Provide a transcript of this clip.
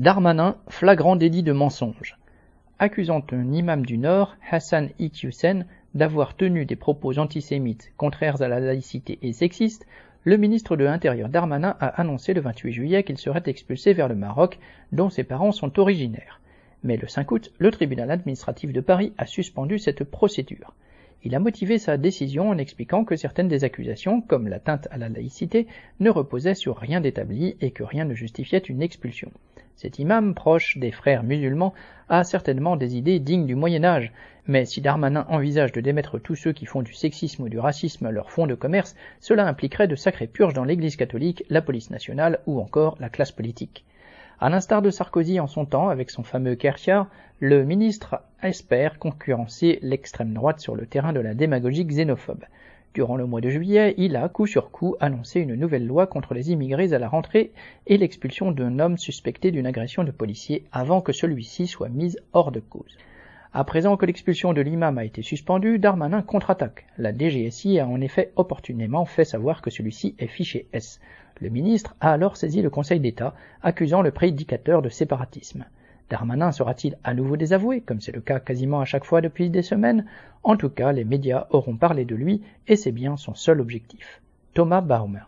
Darmanin, flagrant délit de mensonge. Accusant un imam du Nord, Hassan Iqiyoussen, d'avoir tenu des propos antisémites contraires à la laïcité et sexistes, le ministre de l'Intérieur Darmanin a annoncé le 28 juillet qu'il serait expulsé vers le Maroc, dont ses parents sont originaires. Mais le 5 août, le tribunal administratif de Paris a suspendu cette procédure. Il a motivé sa décision en expliquant que certaines des accusations, comme l'atteinte à la laïcité, ne reposaient sur rien d'établi et que rien ne justifiait une expulsion. Cet imam, proche des frères musulmans, a certainement des idées dignes du Moyen Âge, mais si Darmanin envisage de démettre tous ceux qui font du sexisme ou du racisme leur fonds de commerce, cela impliquerait de sacrées purges dans l'Église catholique, la police nationale ou encore la classe politique. À l'instar de Sarkozy en son temps avec son fameux Kercher, le ministre espère concurrencer l'extrême droite sur le terrain de la démagogie xénophobe. Durant le mois de juillet, il a, coup sur coup, annoncé une nouvelle loi contre les immigrés à la rentrée et l'expulsion d'un homme suspecté d'une agression de policier avant que celui-ci soit mis hors de cause. À présent que l'expulsion de l'imam a été suspendue, Darmanin contre-attaque. La DGSI a en effet opportunément fait savoir que celui-ci est fiché S. Le ministre a alors saisi le Conseil d'État, accusant le prédicateur de séparatisme. Darmanin sera-t-il à nouveau désavoué, comme c'est le cas quasiment à chaque fois depuis des semaines? En tout cas, les médias auront parlé de lui, et c'est bien son seul objectif. Thomas Baumer